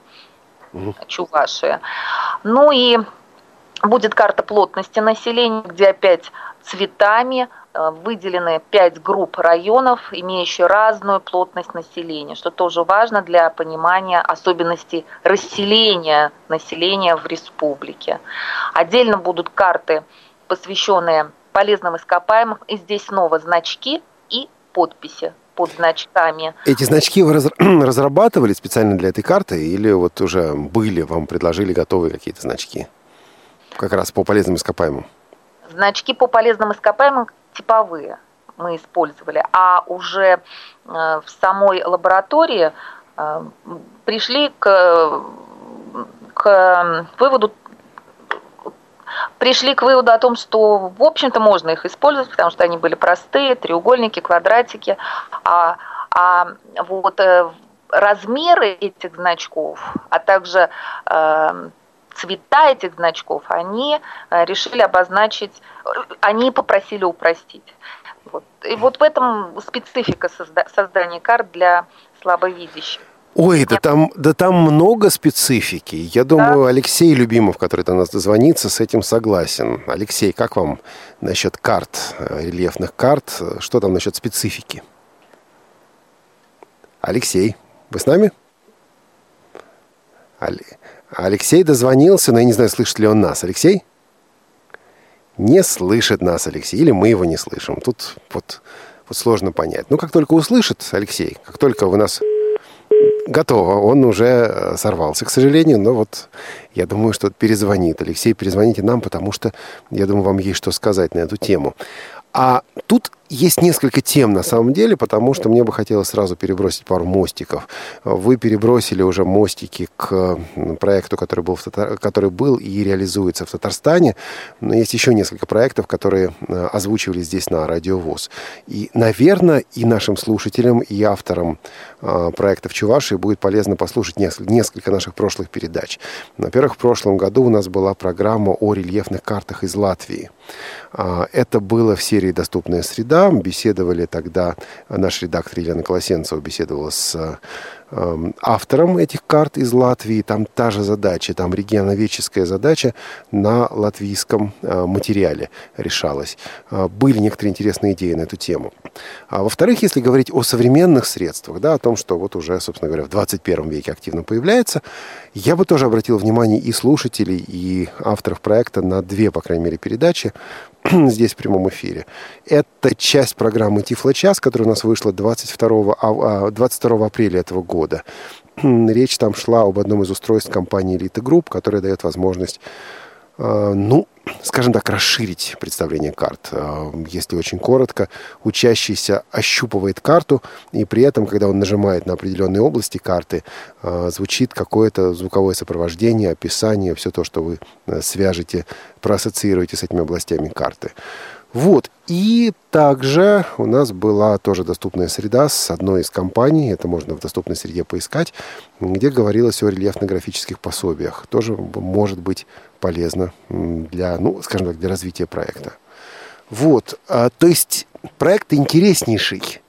Чуваши. Ну и будет карта плотности населения, где опять цветами э, выделены пять групп районов, имеющие разную плотность населения, что тоже важно для понимания особенностей расселения населения в республике. Отдельно будут карты, посвященные полезным ископаемым, и здесь снова значки и подписи под значками. Эти значки вы разрабатывали специально для этой карты или вот уже были, вам предложили готовые какие-то значки? Как раз по полезным ископаемым? Значки по полезным ископаемым типовые мы использовали, а уже э, в самой лаборатории э, пришли к, к выводу пришли к выводу о том, что, в общем-то, можно их использовать, потому что они были простые, треугольники, квадратики, а, а вот э, размеры этих значков, а также цвета этих значков они э, решили обозначить, э, они попросили упростить. Вот. И вот в этом специфика создания карт для слабовидящих. Ой, да там, да там много специфики. Я думаю, да. Алексей Любимов, который до нас дозвонится, с этим согласен. Алексей, как вам насчет карт, э, рельефных карт? Что там насчет специфики? Алексей, вы с нами? Алексей дозвонился, но я не знаю, слышит ли он нас. Алексей? Не слышит нас Алексей, или мы его не слышим. Тут вот, вот сложно понять. Ну, как только услышит Алексей, как только вы нас готово, он уже э, сорвался, к сожалению, но вот я думаю, что перезвонит. Алексей, перезвоните нам, потому что, я думаю, вам есть что сказать на эту тему. А тут есть несколько тем на самом деле, потому что мне бы хотелось сразу перебросить пару мостиков. Вы перебросили уже мостики к проекту, который был, в Татар... который был и реализуется в Татарстане. Но есть еще несколько проектов, которые э, озвучивали здесь на Радиовоз. И, наверное, и нашим слушателям, и авторам э, проектов Чувашии будет полезно послушать несколько наших прошлых передач. Во-первых, в прошлом году у нас была программа о рельефных картах из Латвии. А, это было в серии «Доступная среда». Беседовали тогда, наш редактор Елена Колосенцева беседовала с Эм, автором этих карт из Латвии. Там та же задача, там регионоведческая задача на латвийском э, материале решалась. Э, были некоторые интересные идеи на эту тему. А во-вторых, если говорить о современных средствах, да, о том, что вот уже, собственно говоря, в 21 веке активно появляется, я бы тоже обратил внимание и слушателей, и авторов проекта на две, по крайней мере, передачи здесь в прямом эфире. Это часть программы «Тифло-час», которая у нас вышла 22, 22 а, апреля этого года. Речь там шла об одном из устройств компании «Элита Групп», которая дает возможность ну, скажем так, расширить представление карт. А, если очень коротко, учащийся ощупывает карту, и при этом, когда он нажимает на определенные области карты, а, звучит какое-то звуковое сопровождение, описание, все то, что вы э, свяжете, проассоциируете с этими областями карты. Вот. И также у нас была тоже доступная среда с одной из компаний, это можно в доступной среде поискать, где говорилось о рельефно-графических пособиях. Тоже может быть полезно для, ну, скажем так, для развития проекта. Вот. А, то есть проект интереснейший.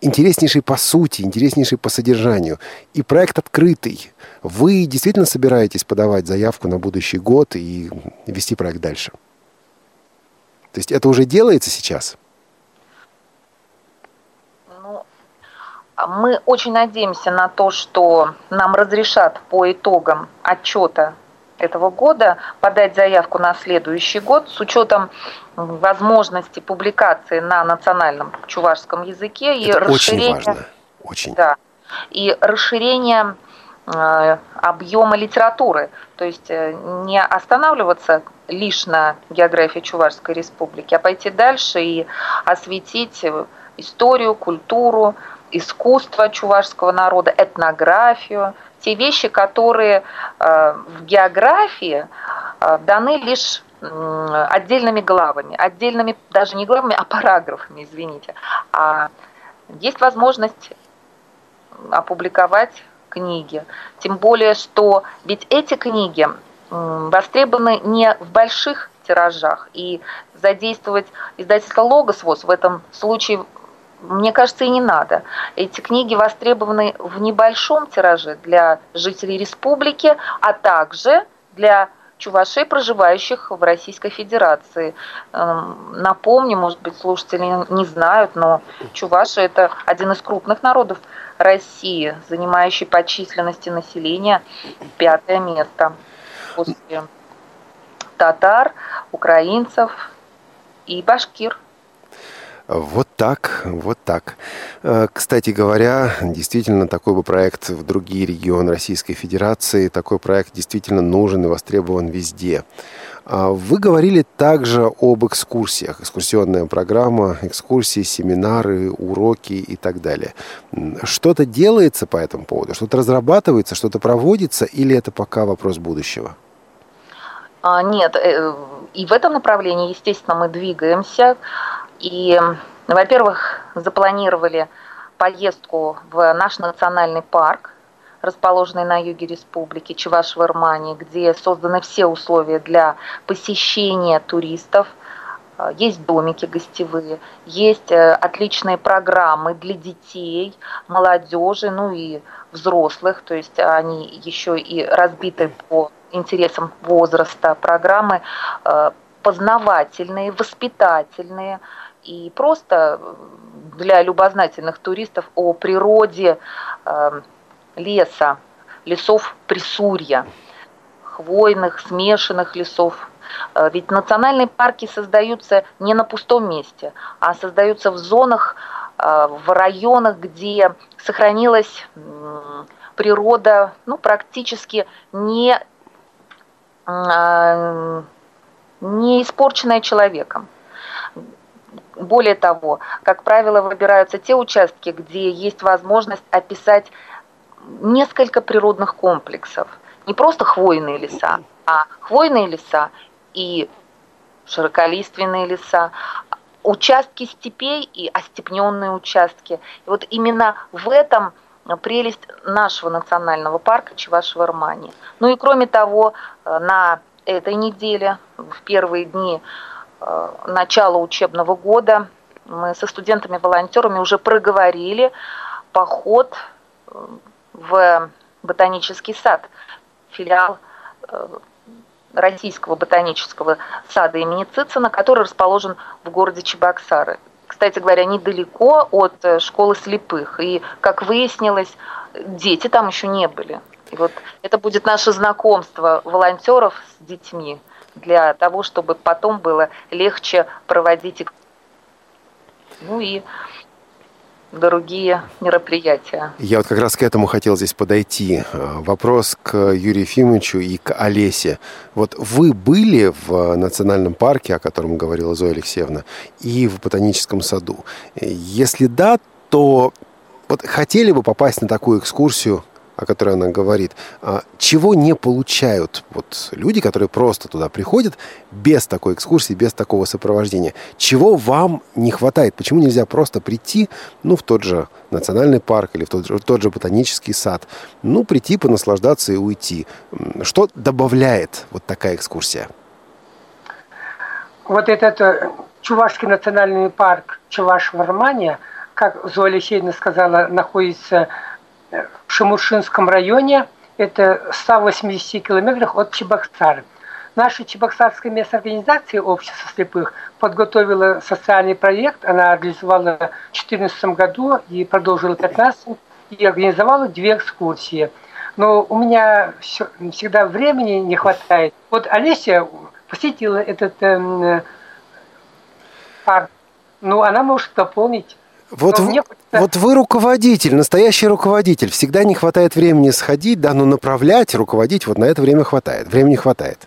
Интереснейший по сути, интереснейший по содержанию. И проект открытый. Вы действительно собираетесь подавать заявку на будущий год и вести проект дальше? То есть это уже делается сейчас? Ну, мы очень надеемся на то, что нам разрешат по итогам отчета этого года подать заявку на следующий год с учетом возможности публикации на национальном чувашском языке и Это расширения, очень важно. Очень. Да, и расширение объема литературы, то есть э, не останавливаться лишь на географии Чувашской республики, а пойти дальше и осветить историю, культуру, искусство чувашского народа, этнографию, те вещи, которые э, в географии э, даны лишь отдельными главами, отдельными даже не главами, а параграфами, извините. А есть возможность опубликовать книги. Тем более, что ведь эти книги востребованы не в больших тиражах. И задействовать издательство «Логос» в этом случае мне кажется, и не надо. Эти книги востребованы в небольшом тираже для жителей республики, а также для чувашей, проживающих в Российской Федерации. Эм, напомню, может быть, слушатели не знают, но чуваши – это один из крупных народов России, занимающий по численности населения пятое место после татар, украинцев и башкир. Вот так, вот так. Э, кстати говоря, действительно, такой бы проект в другие регионы Российской Федерации, такой проект действительно нужен и востребован везде. А вы говорили также об экскурсиях, экскурсионная программа, экскурсии, семинары, уроки и так далее. Что-то делается по этому поводу, что-то разрабатывается, что-то проводится, или это пока вопрос будущего? А, нет, э, и в этом направлении, естественно, мы двигаемся. И, во-первых, запланировали поездку в наш национальный парк, расположенный на юге республики Чуваш-Вармани, где созданы все условия для посещения туристов. А, есть домики гостевые, есть э, отличные программы для детей, молодежи, ну и взрослых, то есть они еще и разбиты по интересам возраста, программы э, познавательные, воспитательные и просто для любознательных туристов о природе э, леса, лесов Присурья, хвойных, смешанных лесов. Э, ведь национальные парки создаются не на пустом месте, а создаются в зонах, в районах, где сохранилась природа ну, практически не не испорченная человеком. более того, как правило, выбираются те участки, где есть возможность описать несколько природных комплексов. Не просто хвойные леса, а хвойные леса и широколиственные леса, участки степей и остепненные участки. И вот именно в этом прелесть нашего национального парка Чувашева-Армания. Ну и кроме того, э, на этой неделе, в первые дни э, начала учебного года, мы со студентами-волонтерами уже проговорили поход э, в ботанический сад, филиал Российского ботанического сада имени Цицина, который расположен в городе Чебоксары. Кстати говоря, недалеко от э, школы слепых. И, как выяснилось, дети там еще не были. И вот это будет наше знакомство волонтеров с детьми для того, чтобы потом было легче проводить ну и другие мероприятия. Я вот как раз к этому хотел здесь подойти. А, вопрос к Юрию Ефимовичу и к Олесе. Вот вы были в национальном парке, о котором говорила Зоя Алексеевна, и в ботаническом саду? Если да, то вот хотели бы попасть на такую экскурсию о которой она говорит, а, чего не получают вот люди, которые просто туда приходят без такой экскурсии, без такого сопровождения. Чего вам не хватает? Почему нельзя просто прийти, ну, в тот же национальный парк или в тот в тот же ботанический сад, ну, прийти, понаслаждаться и уйти? Что добавляет вот такая экскурсия? Вот этот э, Чувашский национальный парк Чуваш-Вармания, как Зоя Алексеевна сказала, находится в Шамушинском районе, это 180 километрах от Чебоксары. Наша Чебоксарская местная организация Общества слепых подготовила социальный проект. Она организовала в 2014 году и продолжила в 2015 и организовала две экскурсии. Но у меня все, всегда времени не хватает. Вот Олеся посетила этот э, парк. Ну, она может дополнить вот, в, вот вы руководитель, настоящий руководитель. Всегда не хватает времени сходить, да, но направлять, руководить, вот на это время хватает. Времени хватает.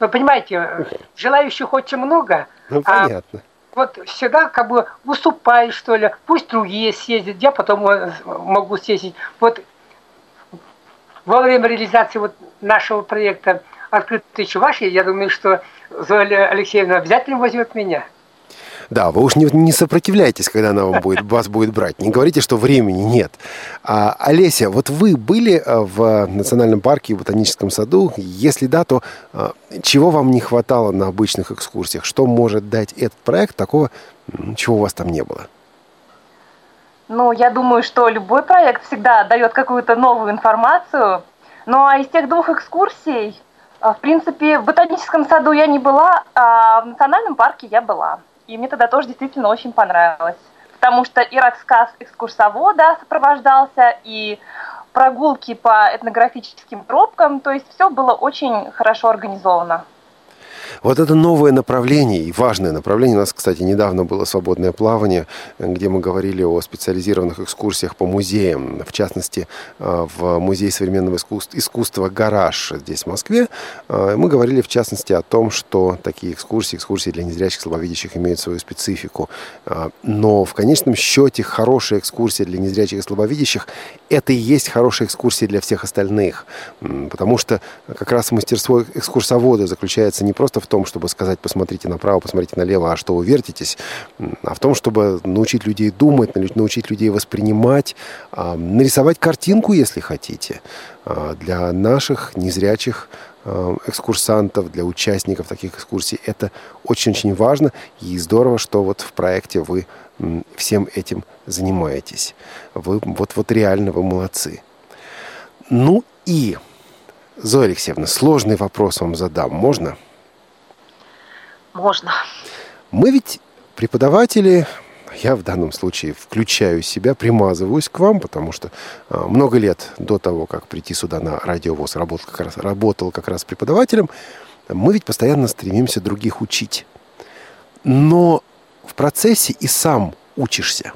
Вы понимаете, желающих очень много. Ну, а понятно. Вот всегда как бы выступай, что ли, пусть другие съездят, я потом могу съездить. Вот во время реализации вот нашего проекта «Открытый Чувашия», я думаю, что Зоя Алексеевна обязательно возьмет меня. Да, вы уж не, не сопротивляйтесь, когда она вам будет, вас будет брать. Не говорите, что времени нет. А, Олеся, вот вы были э, в Национальном парке и Ботаническом саду? Если да, то а, чего вам не хватало на обычных экскурсиях? Что может дать этот проект такого, чего у вас там не было? Ну, я думаю, что любой проект всегда дает какую-то новую информацию. Ну, а из тех двух экскурсий, э, в принципе, в ботаническом саду я не была, а в национальном парке я была. И мне тогда тоже действительно очень понравилось. Потому что и рассказ экскурсовода сопровождался, и прогулки по этнографическим тропкам, то есть все было очень хорошо организовано. Вот это новое направление и важное направление. У нас, кстати, недавно было свободное плавание, где мы говорили о специализированных экскурсиях по музеям. В частности, э, в Музей современного искусства «Гараж» здесь, в Москве. Э, мы говорили, в частности, о том, что такие экскурсии, экскурсии для незрячих, слабовидящих имеют свою специфику. Э, но в конечном счете хорошая экскурсия для незрячих и слабовидящих – это и есть хорошая экскурсия для всех остальных. Потому что как раз мастерство экскурсовода заключается не просто в том, чтобы сказать, посмотрите направо, посмотрите налево, а что вы вертитесь, а в том, чтобы научить людей думать, научить людей воспринимать, а, нарисовать картинку, если хотите, а, для наших незрячих а, экскурсантов, для участников таких экскурсий. Это очень-очень важно и здорово, что вот в проекте вы всем этим занимаетесь. Вы вот, вот реально вы молодцы. Ну и, Зоя Алексеевна, сложный вопрос вам задам. Можно? Можно. Мы ведь преподаватели, я в данном случае включаю себя, примазываюсь к вам, потому что э, много лет до того, как прийти сюда на радиовоз, работал как раз, работал как раз преподавателем, мы ведь постоянно стремимся других учить. Но в процессе и сам учишься.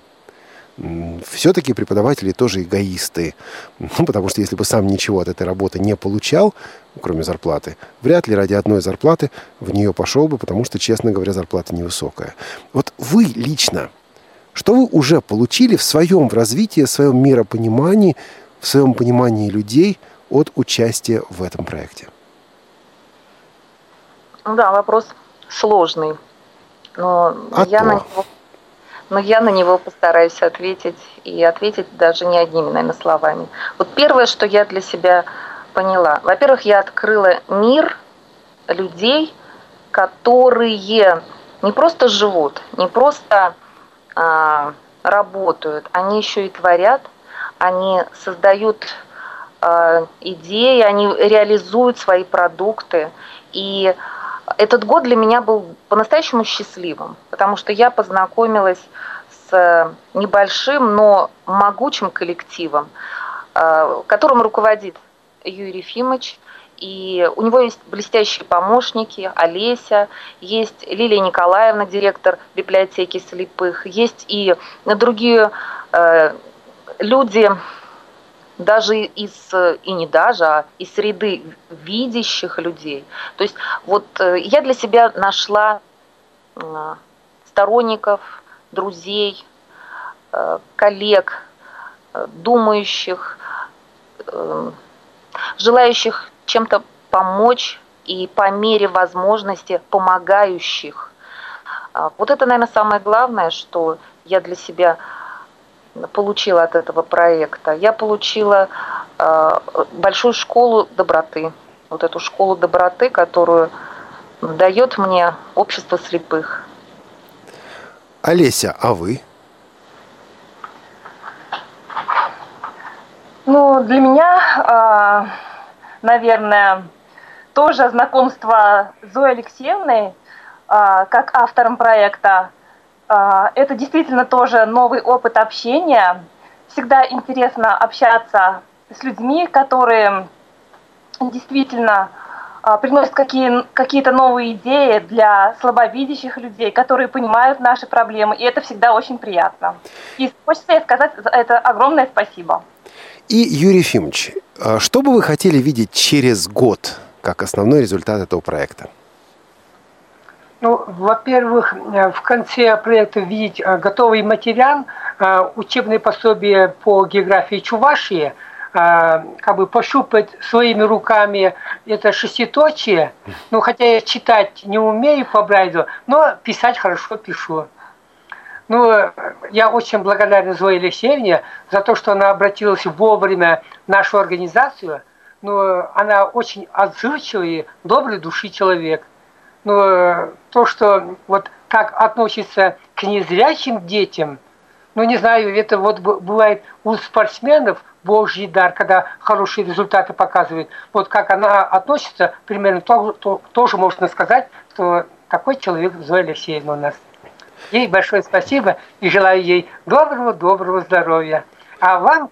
Все-таки преподаватели тоже эгоисты. Ну, потому что если бы сам ничего от этой работы не получал, кроме зарплаты, вряд ли ради одной зарплаты в нее пошел бы, потому что, честно говоря, зарплата невысокая. Вот вы лично, что вы уже получили в своем в развитии, в своем миропонимании, в своем понимании людей от участия в этом проекте? Да, вопрос сложный. Но а я на него но я на него постараюсь ответить и ответить даже не одними, наверное, словами. Вот первое, что я для себя поняла. Во-первых, я открыла мир людей, которые не просто живут, не просто а, работают, они еще и творят, они создают а, идеи, они реализуют свои продукты. И этот год для меня был по-настоящему счастливым, потому что я познакомилась с небольшим, но могучим коллективом, э, которым руководит Юрий Ефимович. И у него есть блестящие помощники, Олеся, есть Лилия Николаевна, директор библиотеки слепых, есть и другие э, люди, даже из, и не даже, а из среды видящих людей. То есть вот э, я для себя нашла э, сторонников, друзей, э, коллег, думающих, желающих чем-то помочь и по мере возможности помогающих. А вот это, наверное, самое главное, что я для себя получила от этого проекта? Я получила э, большую школу доброты. Вот эту школу доброты, которую дает мне общество слепых. Олеся, а вы? Ну, для меня, э, наверное, тоже знакомство с Зоей Алексеевной, э, как автором проекта, а, это действительно тоже новый опыт общения. Всегда интересно общаться с людьми, которые действительно а, приносят какие, какие-то новые идеи для слабовидящих людей, которые понимают наши проблемы, и это всегда очень приятно. И хочется сказать за это огромное спасибо. И, Юрий Ефимович, а что бы вы хотели видеть через год как основной результат этого проекта? Ну, во-первых, э, в конце проекта видеть э, готовый материал, э, учебные пособия по географии Чувашии, как бы пощупать своими руками это шеститочие. Ну, хотя я читать не умею по Брайду, но писать хорошо пишу. Ну, я очень благодарен Зое Алексеевне за то, что она обратилась вовремя в нашу организацию. Ну, она очень отзывчивый, добрый души человек – но э, то, что вот как относится к незрячим детям, ну, не знаю, это вот бывает у спортсменов божий дар, когда хорошие результаты показывает. Вот как она относится, примерно то, то, тоже можно сказать, что такой человек Зоя Алексеевна у нас. Ей большое спасибо и желаю ей доброго-доброго здоровья. А вам,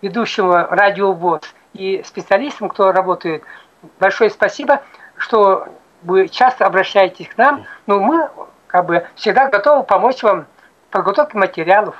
ведущему радио ВОЗ и специалистам, кто работает, большое спасибо, что вы часто обращаетесь к нам, но мы как бы всегда готовы помочь вам в подготовке материалов.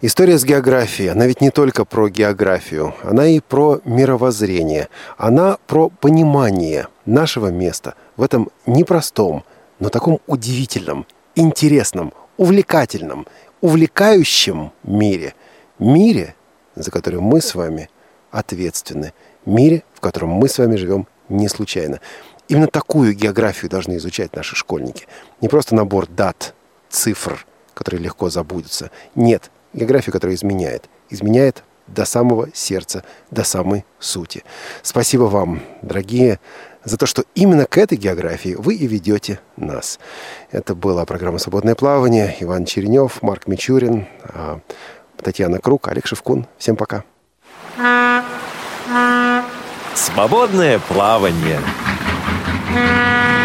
История с географией, она ведь не только про географию, она и про мировоззрение, она про понимание нашего места в этом непростом, но таком удивительном, интересном, увлекательном, увлекающем мире. Мире, за который мы с вами ответственны. Мире, в котором мы с вами живем не случайно. Именно такую географию должны изучать наши школьники. Не просто набор дат, цифр, которые легко забудутся. Нет, географию, которая изменяет. Изменяет до самого сердца, до самой сути. Спасибо вам, дорогие, за то, что именно к этой географии вы и ведете нас. Это была программа «Свободное плавание». Иван Черенев, Марк Мичурин, а, Татьяна Круг, Олег Шевкун. Всем пока. «Свободное плавание». Música